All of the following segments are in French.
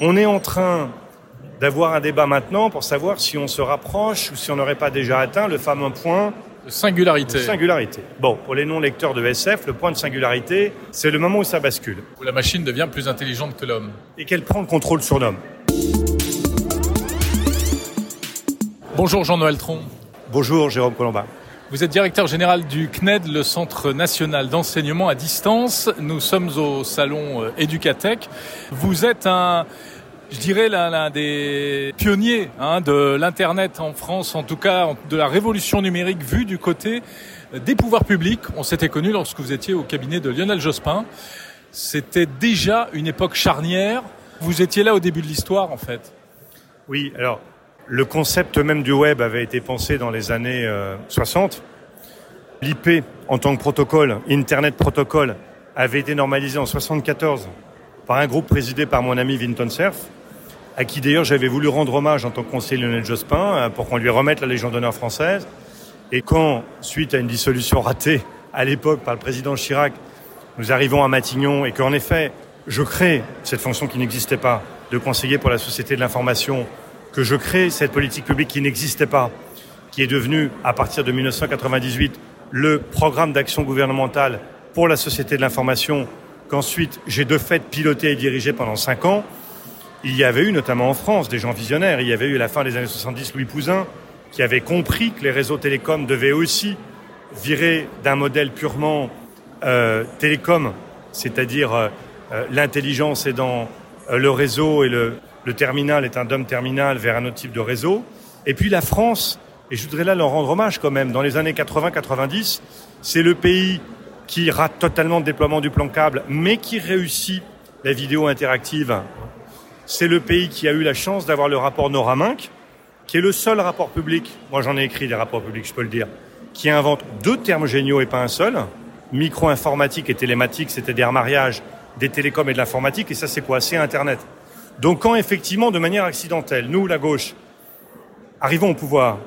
On est en train d'avoir un débat maintenant pour savoir si on se rapproche ou si on n'aurait pas déjà atteint le fameux point de singularité. De singularité. Bon, pour les non-lecteurs de SF, le point de singularité, c'est le moment où ça bascule. Où la machine devient plus intelligente que l'homme. Et qu'elle prend le contrôle sur l'homme. Bonjour Jean-Noël Tron. Bonjour Jérôme Colombin. Vous êtes directeur général du CNED, le Centre national d'enseignement à distance. Nous sommes au salon euh, Educatech. Vous êtes un, je dirais, l'un des pionniers hein, de l'Internet en France, en tout cas de la révolution numérique vue du côté des pouvoirs publics. On s'était connu lorsque vous étiez au cabinet de Lionel Jospin. C'était déjà une époque charnière. Vous étiez là au début de l'histoire, en fait. Oui, alors le concept même du web avait été pensé dans les années 60. L'IP en tant que protocole, Internet Protocol, avait été normalisé en 74 par un groupe présidé par mon ami Vinton Cerf, à qui d'ailleurs j'avais voulu rendre hommage en tant que conseiller Lionel Jospin euh, pour qu'on lui remette la Légion d'honneur française. Et quand, suite à une dissolution ratée à l'époque par le président Chirac, nous arrivons à Matignon et qu'en effet, je crée cette fonction qui n'existait pas de conseiller pour la société de l'information que je crée cette politique publique qui n'existait pas, qui est devenue, à partir de 1998, le programme d'action gouvernementale pour la société de l'information, qu'ensuite j'ai de fait piloté et dirigé pendant cinq ans. Il y avait eu, notamment en France, des gens visionnaires. Il y avait eu, à la fin des années 70, Louis Pouzin, qui avait compris que les réseaux télécoms devaient aussi virer d'un modèle purement euh, télécom, c'est-à-dire euh, euh, l'intelligence est dans le réseau et le, terminal est un DOM terminal vers un autre type de réseau. Et puis la France, et je voudrais là leur rendre hommage quand même, dans les années 80-90, c'est le pays qui rate totalement le déploiement du plan câble, mais qui réussit la vidéo interactive. C'est le pays qui a eu la chance d'avoir le rapport Noraminc, qui est le seul rapport public, moi j'en ai écrit des rapports publics, je peux le dire, qui invente deux termes géniaux et pas un seul, micro-informatique et télématique, c'est-à-dire mariage des télécoms et de l'informatique, et ça c'est quoi? C'est Internet. Donc quand effectivement, de manière accidentelle, nous, la gauche, arrivons au pouvoir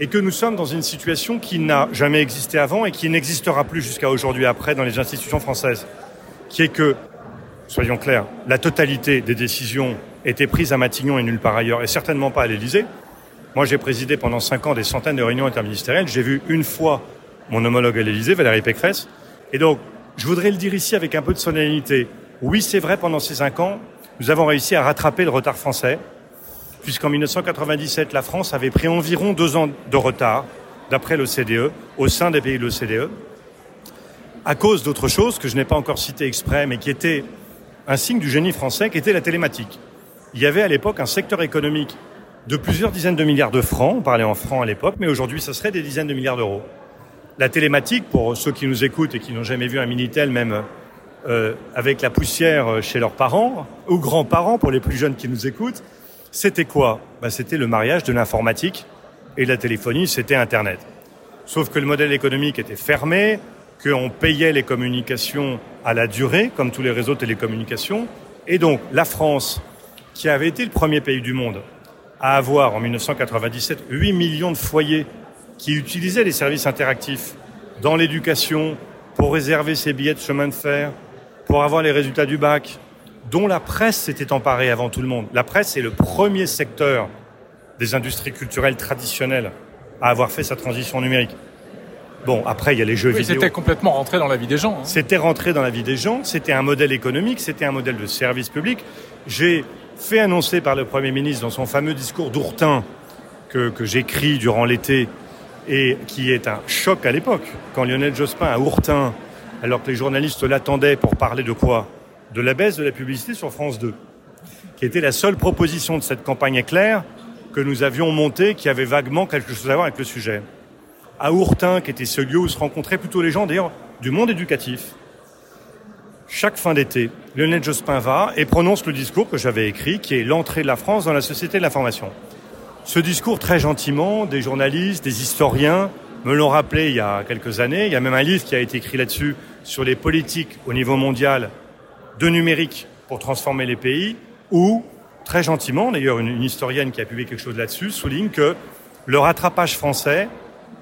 et que nous sommes dans une situation qui n'a jamais existé avant et qui n'existera plus jusqu'à aujourd'hui après dans les institutions françaises, qui est que, soyons clairs, la totalité des décisions étaient prises à Matignon et nulle part ailleurs, et certainement pas à l'Élysée. Moi, j'ai présidé pendant cinq ans des centaines de réunions interministérielles. J'ai vu une fois mon homologue à l'Élysée, Valérie Pécresse. Et donc, je voudrais le dire ici avec un peu de solennité. Oui, c'est vrai, pendant ces cinq ans, nous avons réussi à rattraper le retard français, puisqu'en 1997, la France avait pris environ deux ans de retard, d'après l'OCDE, au sein des pays de l'OCDE, à cause d'autre chose que je n'ai pas encore cité exprès, mais qui était un signe du génie français, qui était la télématique. Il y avait à l'époque un secteur économique de plusieurs dizaines de milliards de francs, on parlait en francs à l'époque, mais aujourd'hui, ce serait des dizaines de milliards d'euros. La télématique, pour ceux qui nous écoutent et qui n'ont jamais vu un Minitel, même euh, avec la poussière chez leurs parents ou grands-parents pour les plus jeunes qui nous écoutent, c'était quoi bah, C'était le mariage de l'informatique et de la téléphonie, c'était Internet. Sauf que le modèle économique était fermé, qu'on payait les communications à la durée, comme tous les réseaux de télécommunications. Et donc la France, qui avait été le premier pays du monde à avoir en 1997 8 millions de foyers qui utilisaient les services interactifs dans l'éducation, pour réserver ses billets de chemin de fer, pour avoir les résultats du bac, dont la presse s'était emparée avant tout le monde. La presse est le premier secteur des industries culturelles traditionnelles à avoir fait sa transition numérique. Bon, après, il y a les jeux vidéo. C'était complètement rentré dans la vie des gens. Hein. C'était rentré dans la vie des gens, c'était un modèle économique, c'était un modèle de service public. J'ai fait annoncer par le Premier ministre dans son fameux discours d'Ourtin que, que j'écris durant l'été et qui est un choc à l'époque. Quand Lionel Jospin à Ourtin alors que les journalistes l'attendaient pour parler de quoi? De la baisse de la publicité sur France 2, qui était la seule proposition de cette campagne éclair que nous avions montée, qui avait vaguement quelque chose à voir avec le sujet. À Ourtin, qui était ce lieu où se rencontraient plutôt les gens, d'ailleurs, du monde éducatif, chaque fin d'été, Lionel Jospin va et prononce le discours que j'avais écrit, qui est l'entrée de la France dans la société de l'information. Ce discours, très gentiment, des journalistes, des historiens, me l'ont rappelé il y a quelques années. Il y a même un livre qui a été écrit là-dessus sur les politiques au niveau mondial de numérique pour transformer les pays, où, très gentiment, d'ailleurs une, historienne qui a publié quelque chose là-dessus, souligne que le rattrapage français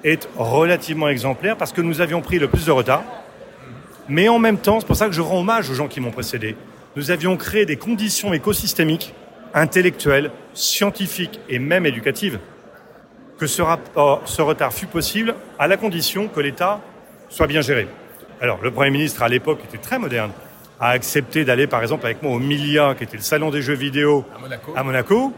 est relativement exemplaire parce que nous avions pris le plus de retard, mais en même temps, c'est pour ça que je rends hommage aux gens qui m'ont précédé, nous avions créé des conditions écosystémiques, intellectuelles, scientifiques et même éducatives. Que ce, ce retard fut possible à la condition que l'État soit bien géré. Alors, le Premier ministre, à l'époque, était très moderne, a accepté d'aller, par exemple, avec moi au Milia, qui était le salon des jeux vidéo à Monaco.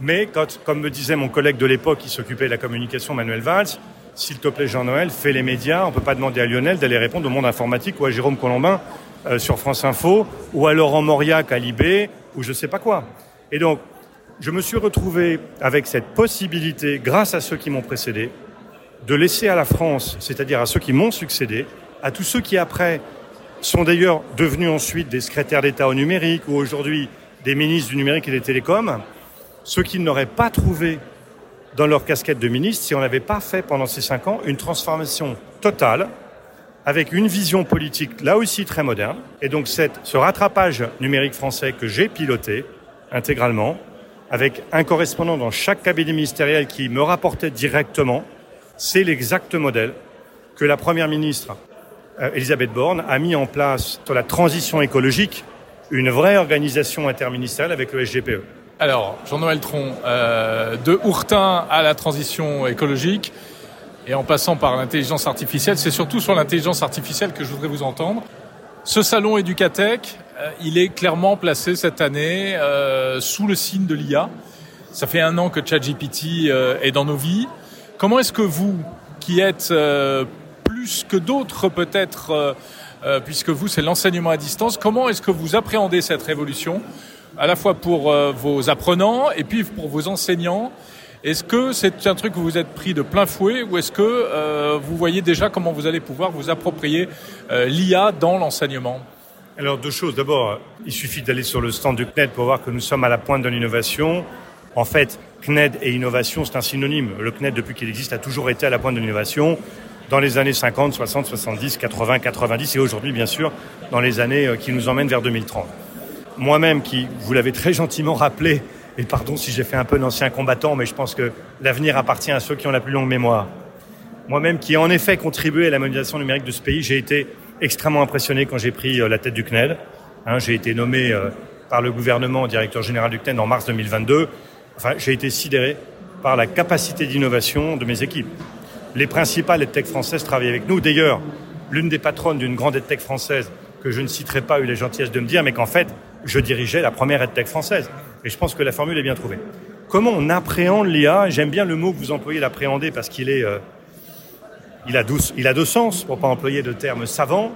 Mais, quand, comme me disait mon collègue de l'époque qui s'occupait de la communication, Manuel Valls, s'il te plaît, Jean-Noël, fais les médias. On ne peut pas demander à Lionel d'aller répondre au monde informatique ou à Jérôme Colombin euh, sur France Info ou à Laurent Mauriac à Libé ou je ne sais pas quoi. Et donc, je me suis retrouvé avec cette possibilité, grâce à ceux qui m'ont précédé, de laisser à la France, c'est-à-dire à ceux qui m'ont succédé, à tous ceux qui après sont d'ailleurs devenus ensuite des secrétaires d'État au numérique ou aujourd'hui des ministres du numérique et des télécoms, ceux qui n'auraient pas trouvé dans leur casquette de ministre si on n'avait pas fait pendant ces cinq ans une transformation totale avec une vision politique là aussi très moderne. Et donc cette, ce rattrapage numérique français que j'ai piloté intégralement, avec un correspondant dans chaque cabinet ministériel qui me rapportait directement, c'est l'exact modèle que la Première ministre Elisabeth Borne a mis en place sur la transition écologique, une vraie organisation interministérielle avec le SGPE. Alors, Jean-Noël Tron, euh, de Hourtin à la transition écologique, et en passant par l'intelligence artificielle, c'est surtout sur l'intelligence artificielle que je voudrais vous entendre. Ce salon Educatech, euh, il est clairement placé cette année euh, sous le signe de l'IA. Ça fait un an que ChatGPT euh, est dans nos vies. Comment est-ce que vous, qui êtes plus que d'autres peut-être, puisque vous c'est l'enseignement à distance, comment est-ce que vous appréhendez cette révolution, à la fois pour vos apprenants et puis pour vos enseignants? Est-ce que c'est un truc que vous êtes pris de plein fouet ou est-ce que vous voyez déjà comment vous allez pouvoir vous approprier l'IA dans l'enseignement? Alors deux choses. D'abord, il suffit d'aller sur le stand du CNED pour voir que nous sommes à la pointe de l'innovation. En fait, CNED et innovation, c'est un synonyme. Le CNED, depuis qu'il existe, a toujours été à la pointe de l'innovation dans les années 50, 60, 70, 80, 90 et aujourd'hui, bien sûr, dans les années euh, qui nous emmènent vers 2030. Moi-même, qui, vous l'avez très gentiment rappelé, et pardon si j'ai fait un peu d'ancien combattant, mais je pense que l'avenir appartient à ceux qui ont la plus longue mémoire. Moi-même, qui en effet contribué à la modernisation numérique de ce pays, j'ai été extrêmement impressionné quand j'ai pris euh, la tête du CNED. Hein, j'ai été nommé euh, par le gouvernement directeur général du CNED en mars 2022. Enfin, j'ai été sidéré par la capacité d'innovation de mes équipes. Les principales EdTech françaises travaillent avec nous. D'ailleurs, l'une des patronnes d'une grande EdTech française, que je ne citerai pas, a eu la gentillesse de me dire, mais qu'en fait, je dirigeais la première EdTech française. Et je pense que la formule est bien trouvée. Comment on appréhende l'IA J'aime bien le mot que vous employez, l'appréhender, parce qu'il est... Euh, il a, il a deux sens, pour pas employer de termes savants.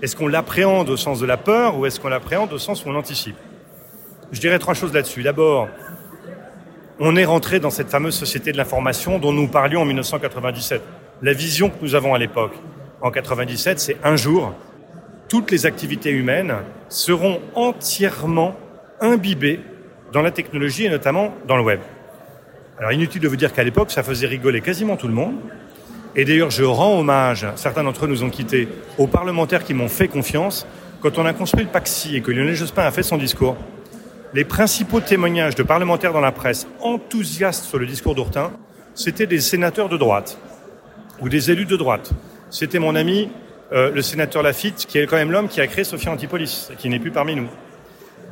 Est-ce qu'on l'appréhende au sens de la peur ou est-ce qu'on l'appréhende au sens où on l'anticipe? Je dirais trois choses là-dessus. D'abord, on est rentré dans cette fameuse société de l'information dont nous parlions en 1997. La vision que nous avons à l'époque, en 97, c'est un jour, toutes les activités humaines seront entièrement imbibées dans la technologie et notamment dans le web. Alors inutile de vous dire qu'à l'époque, ça faisait rigoler quasiment tout le monde. Et d'ailleurs, je rends hommage, certains d'entre eux nous ont quittés, aux parlementaires qui m'ont fait confiance. Quand on a construit le PAXI et que Lionel Jospin a fait son discours, les principaux témoignages de parlementaires dans la presse enthousiastes sur le discours d'Ourtin, c'était des sénateurs de droite ou des élus de droite. C'était mon ami, euh, le sénateur Lafitte, qui est quand même l'homme qui a créé Sophia Antipolis, qui n'est plus parmi nous.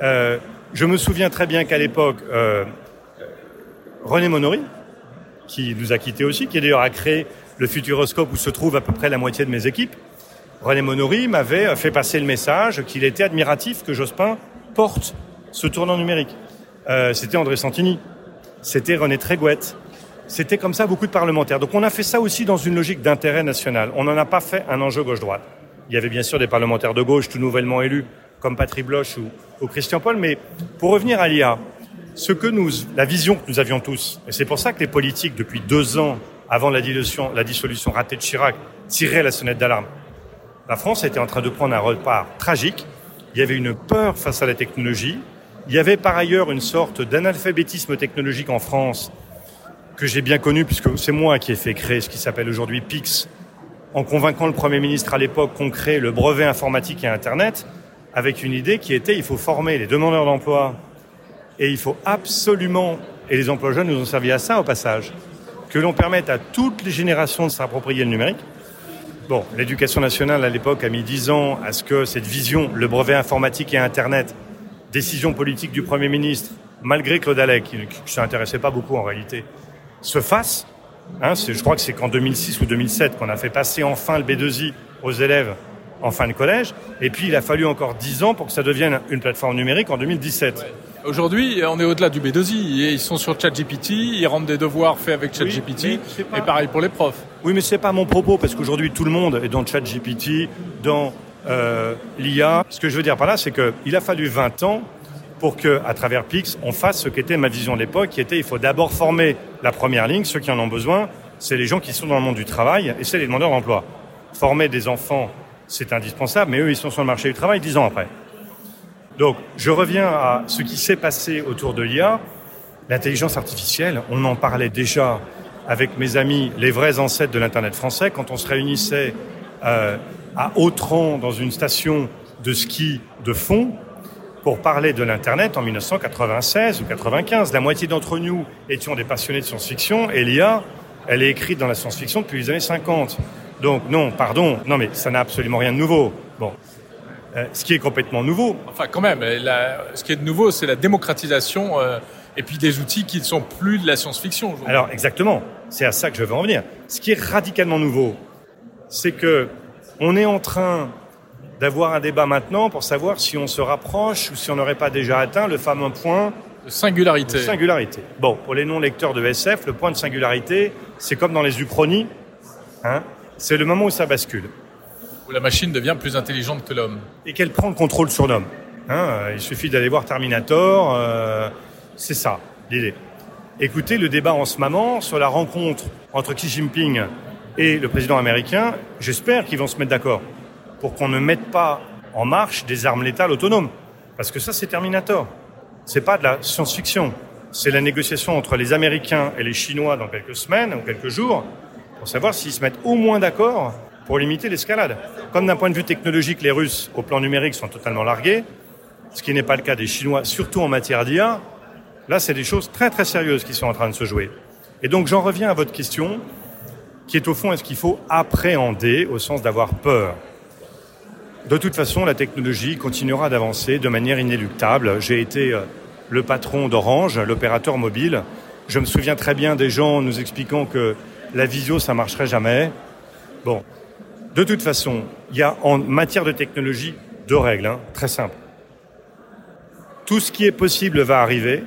Euh, je me souviens très bien qu'à l'époque, euh, René Monory, qui nous a quittés aussi, qui d'ailleurs a créé le Futuroscope où se trouve à peu près la moitié de mes équipes, René Monory m'avait fait passer le message qu'il était admiratif que Jospin porte ce tournant numérique. Euh, c'était André Santini, c'était René Trégouette, c'était comme ça beaucoup de parlementaires. Donc on a fait ça aussi dans une logique d'intérêt national. On n'en a pas fait un enjeu gauche-droite. Il y avait bien sûr des parlementaires de gauche tout nouvellement élus, comme Patrick Bloch ou, Christian Paul, mais pour revenir à l'IA, ce que nous, la vision que nous avions tous, et c'est pour ça que les politiques depuis deux ans avant la dissolution, la dissolution ratée de Chirac, tirait la sonnette d'alarme. La France était en train de prendre un repart tragique. Il y avait une peur face à la technologie. Il y avait par ailleurs une sorte d'analphabétisme technologique en France que j'ai bien connu puisque c'est moi qui ai fait créer ce qui s'appelle aujourd'hui PIX en convainquant le Premier ministre à l'époque qu'on crée le brevet informatique et Internet avec une idée qui était il faut former les demandeurs d'emploi et il faut absolument, et les emplois jeunes nous ont servi à ça au passage, que l'on permette à toutes les générations de s'approprier le numérique. Bon, l'éducation nationale à l'époque a mis dix ans à ce que cette vision, le brevet informatique et Internet, décision politique du Premier ministre, malgré Claude Allais, qui ne s'intéressait pas beaucoup en réalité, se fasse. Hein, je crois que c'est qu'en 2006 ou 2007 qu'on a fait passer enfin le B2I aux élèves en fin de collège. Et puis, il a fallu encore 10 ans pour que ça devienne une plateforme numérique en 2017. Aujourd'hui, on est au-delà du B2I. Ils sont sur ChatGPT, ils rendent des devoirs faits avec ChatGPT, et pareil pour les profs. Oui, mais c'est pas mon propos, parce qu'aujourd'hui, tout le monde est dans ChatGPT, dans euh, l'IA. Ce que je veux dire par là, c'est qu'il a fallu 20 ans pour que, à travers Pix, on fasse ce qu'était ma vision de l'époque, qui était il faut d'abord former la première ligne, ceux qui en ont besoin, c'est les gens qui sont dans le monde du travail et c'est les demandeurs d'emploi. Former des enfants, c'est indispensable, mais eux, ils sont sur le marché du travail dix ans après. Donc, je reviens à ce qui s'est passé autour de l'IA. L'intelligence artificielle, on en parlait déjà avec mes amis, les vrais ancêtres de l'Internet français, quand on se réunissait euh, à Autran dans une station de ski de fond pour parler de l'Internet en 1996 ou 95. La moitié d'entre nous étions des passionnés de science-fiction et l'IA, elle est écrite dans la science-fiction depuis les années 50. Donc non, pardon, non mais ça n'a absolument rien de nouveau. Bon, euh, ce qui est complètement nouveau. Enfin, quand même, ce qui est de nouveau, c'est la démocratisation euh, et puis des outils qui ne sont plus de la science-fiction. Alors, exactement. C'est à ça que je veux en venir. Ce qui est radicalement nouveau, c'est que on est en train d'avoir un débat maintenant pour savoir si on se rapproche ou si on n'aurait pas déjà atteint le fameux point de singularité. De singularité. Bon, pour les non-lecteurs de SF, le point de singularité, c'est comme dans les uchronies. Hein, c'est le moment où ça bascule où la machine devient plus intelligente que l'homme. Et qu'elle prend le contrôle sur l'homme. Hein, il suffit d'aller voir Terminator, euh, c'est ça l'idée. Écoutez le débat en ce moment sur la rencontre entre Xi Jinping et le président américain. J'espère qu'ils vont se mettre d'accord pour qu'on ne mette pas en marche des armes létales autonomes. Parce que ça, c'est Terminator. C'est pas de la science-fiction. C'est la négociation entre les Américains et les Chinois dans quelques semaines ou quelques jours pour savoir s'ils se mettent au moins d'accord pour limiter l'escalade. Comme d'un point de vue technologique, les Russes, au plan numérique, sont totalement largués, ce qui n'est pas le cas des Chinois, surtout en matière d'IA, là, c'est des choses très très sérieuses qui sont en train de se jouer. Et donc, j'en reviens à votre question, qui est au fond, est-ce qu'il faut appréhender au sens d'avoir peur? De toute façon, la technologie continuera d'avancer de manière inéluctable. J'ai été euh, le patron d'Orange, l'opérateur mobile. Je me souviens très bien des gens nous expliquant que la visio, ça marcherait jamais. Bon, de toute façon, il y a en matière de technologie deux règles, hein, très simples. Tout ce qui est possible va arriver.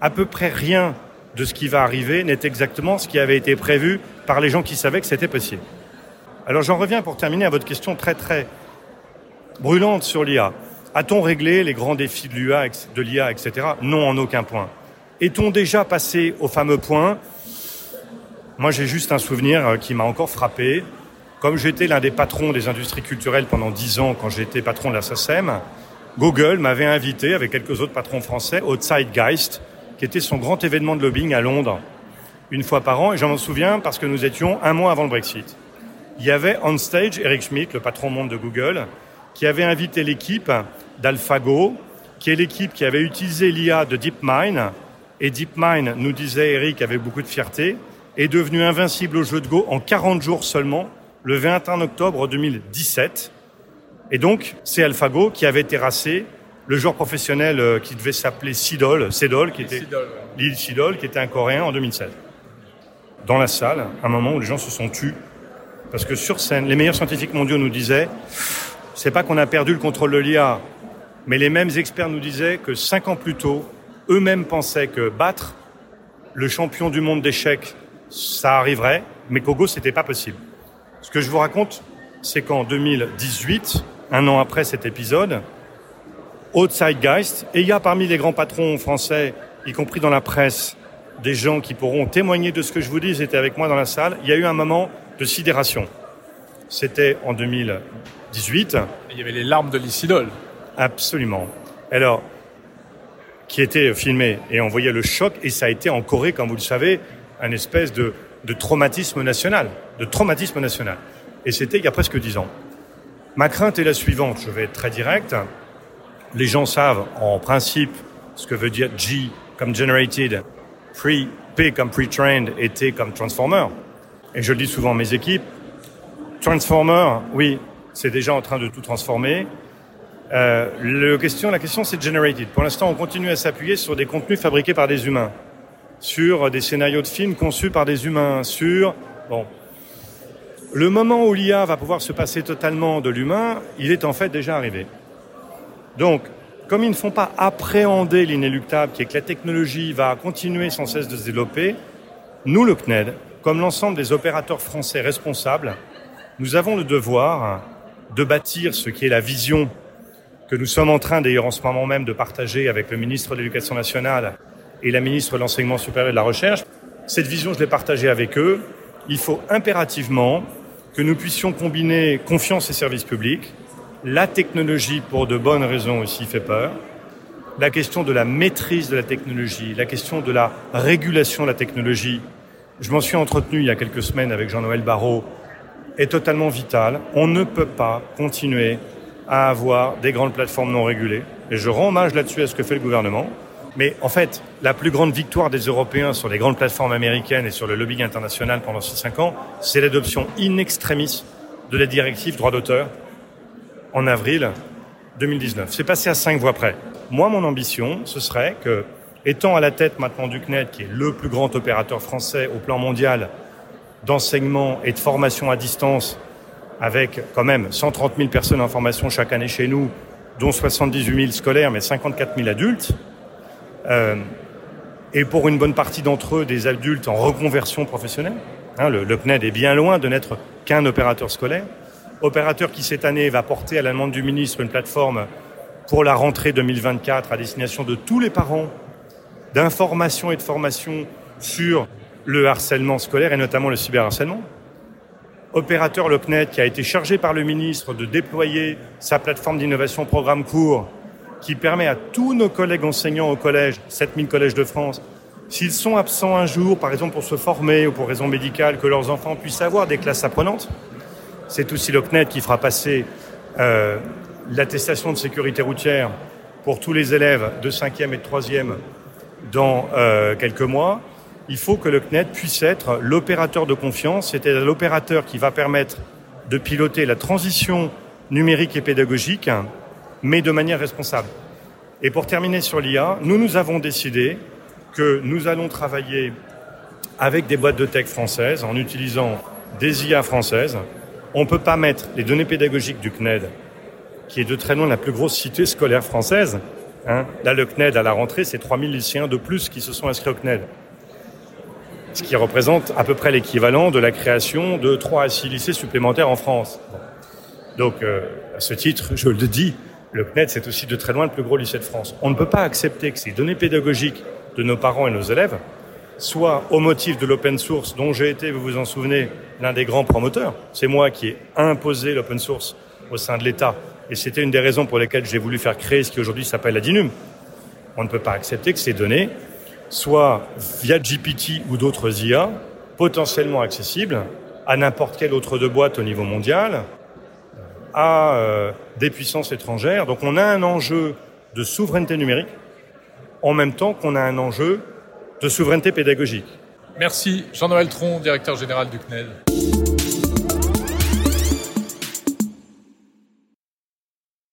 À peu près rien de ce qui va arriver n'est exactement ce qui avait été prévu par les gens qui savaient que c'était possible. Alors j'en reviens pour terminer à votre question très très brûlante sur l'IA. A-t-on réglé les grands défis de l'IA, etc. Non, en aucun point. Est-on déjà passé au fameux point? Moi, j'ai juste un souvenir euh, qui m'a encore frappé. Comme j'étais l'un des patrons des industries culturelles pendant dix ans quand j'étais patron de la SACEM, Google m'avait invité avec quelques autres patrons français au Zeitgeist, qui était son grand événement de lobbying à Londres, une fois par an, et j'en souviens parce que nous étions un mois avant le Brexit. Il y avait on stage Eric Schmidt, le patron monde de Google, qui avait invité l'équipe d'AlphaGo, qui est l'équipe qui avait utilisé l'IA de DeepMind, et DeepMind, nous disait Eric avec beaucoup de fierté, est devenu invincible au jeu de Go en 40 jours seulement, le 21 octobre 2017. Et donc, c'est AlphaGo qui avait terrassé le joueur professionnel euh, qui devait s'appeler Sidol, Sedol, qui était Lil Sidol, qui était un Coréen en 2016. Dans la salle, un moment où les gens se sont tus, parce que sur scène, les meilleurs scientifiques mondiaux nous disaient, c'est pas qu'on a perdu le contrôle de l'IA, mais les mêmes experts nous disaient que cinq ans plus tôt, eux-mêmes pensaient que battre le champion du monde d'échecs, ça arriverait, mais qu'au Go, c'était pas possible. Ce que je vous raconte, c'est qu'en 2018, un an après cet épisode, Zeitgeist, et il y a parmi les grands patrons français, y compris dans la presse, des gens qui pourront témoigner de ce que je vous dis, ils étaient avec moi dans la salle, il y a eu un moment de sidération. C'était en 2018. Il y avait les larmes de l'Isidol. Absolument. Alors, qui était filmé, et on voyait le choc, et ça a été en Corée, comme vous le savez, un espèce de de traumatisme national, de traumatisme national. Et c'était il y a presque dix ans. Ma crainte est la suivante, je vais être très direct. Les gens savent en principe ce que veut dire G comme generated, P comme pre-trained et T comme transformer. Et je le dis souvent à mes équipes, transformer, oui, c'est déjà en train de tout transformer. le question, la question, c'est generated. Pour l'instant, on continue à s'appuyer sur des contenus fabriqués par des humains, sur des scénarios de films conçus par des humains, sur bon. Le moment où l'IA va pouvoir se passer totalement de l'humain, il est en fait déjà arrivé. Donc, comme ils ne font pas appréhender l'inéluctable, qui est que la technologie va continuer sans cesse de se développer, nous, le CNED, comme l'ensemble des opérateurs français responsables, nous avons le devoir de bâtir ce qui est la vision que nous sommes en train d'ailleurs en ce moment même de partager avec le ministre de l'Éducation nationale et la ministre de l'Enseignement supérieur et de la Recherche. Cette vision, je l'ai partagée avec eux. Il faut impérativement que nous puissions combiner confiance et services publics. La technologie, pour de bonnes raisons aussi, fait peur. La question de la maîtrise de la technologie, la question de la régulation de la technologie, je m'en suis entretenu il y a quelques semaines avec Jean-Noël Barrot, est totalement vital. On ne peut pas continuer à avoir des grandes plateformes non régulées. Et je rends hommage là-dessus à ce que fait le gouvernement. Mais en fait, la plus grande victoire des Européens sur les grandes plateformes américaines et sur le lobbying international pendant ces cinq ans, c'est l'adoption in extremis de la directive droit d'auteur en avril 2019. C'est passé à cinq voix près. Moi, mon ambition, ce serait que, étant à la tête maintenant du CNED, qui est le plus grand opérateur français au plan mondial d'enseignement et de formation à distance, avec quand même 130 000 personnes en formation chaque année chez nous, dont 78 000 scolaires, mais 54 000 adultes, euh, et pour une bonne partie d'entre eux, des adultes en reconversion professionnelle. Hein, le, le, CNED est bien loin de n'être qu'un opérateur scolaire. Opérateur qui, cette année, va porter à la demande du ministre une plateforme pour la rentrée 2024 à destination de tous les parents d'information et de formation sur le harcèlement scolaire et notamment le cyberharcèlement. Opérateur le CNED qui a été chargé par le ministre de déployer sa plateforme d'innovation programme court qui permet à tous nos collègues enseignants au collège, 7000 collèges de France, s'ils sont absents un jour, par exemple pour se former ou pour raison médicale, que leurs enfants puissent avoir des classes apprenantes. C'est aussi le CNED qui fera passer euh, l'attestation de sécurité routière pour tous les élèves de 5e et de 3e dans euh, quelques mois. Il faut que le CNED puisse être l'opérateur de confiance, c'est-à-dire l'opérateur qui va permettre de piloter la transition numérique et pédagogique mais de manière responsable. Et pour terminer sur l'IA, nous nous avons décidé que nous allons travailler avec des boîtes de tech françaises en utilisant des IA françaises. On ne peut pas mettre les données pédagogiques du CNED, qui est de très loin la plus grosse cité scolaire française. Hein. Là, le CNED, à la rentrée, c'est 3000 lycéens de plus qui se sont inscrits au CNED. Ce qui représente à peu près l'équivalent de la création de 3 à 6 lycées supplémentaires en France. Donc, euh, à ce titre, je le dis, le CNED, c'est aussi de très loin le plus gros lycée de France. On ne peut pas accepter que ces données pédagogiques de nos parents et nos élèves soient au motif de l'open source dont j'ai été, vous vous en souvenez, l'un des grands promoteurs. C'est moi qui ai imposé l'open source au sein de l'État. Et c'était une des raisons pour lesquelles j'ai voulu faire créer ce qui aujourd'hui s'appelle la DINUM. On ne peut pas accepter que ces données soient, via GPT ou d'autres IA, potentiellement accessibles à n'importe quelle autre de boîte au niveau mondial, à euh, des puissances étrangères. Donc on a un enjeu de souveraineté numérique en même temps qu'on a un enjeu de souveraineté pédagogique. Merci Jean-Noël Tron, directeur général du CNED.